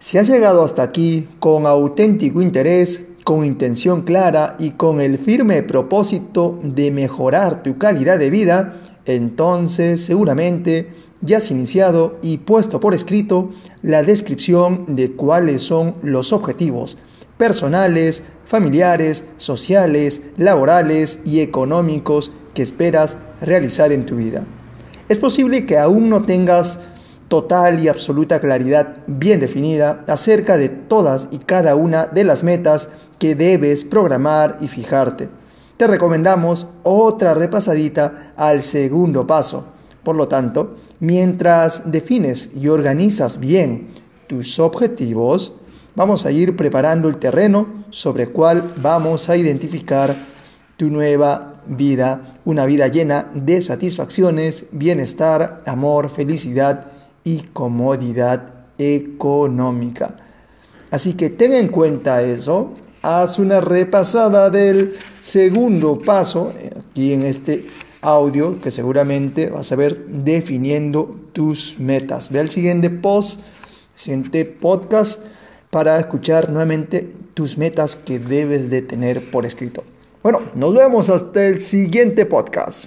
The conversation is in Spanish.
Si has llegado hasta aquí con auténtico interés, con intención clara y con el firme propósito de mejorar tu calidad de vida, entonces seguramente ya has iniciado y puesto por escrito la descripción de cuáles son los objetivos personales, familiares, sociales, laborales y económicos que esperas realizar en tu vida. Es posible que aún no tengas total y absoluta claridad bien definida acerca de todas y cada una de las metas que debes programar y fijarte. Te recomendamos otra repasadita al segundo paso. Por lo tanto, mientras defines y organizas bien tus objetivos, vamos a ir preparando el terreno sobre el cual vamos a identificar tu nueva vida, una vida llena de satisfacciones, bienestar, amor, felicidad y comodidad económica. Así que ten en cuenta eso, haz una repasada del segundo paso aquí en este audio que seguramente vas a ver definiendo tus metas. Ve al siguiente post, siguiente podcast para escuchar nuevamente tus metas que debes de tener por escrito. Bueno, nos vemos hasta el siguiente podcast.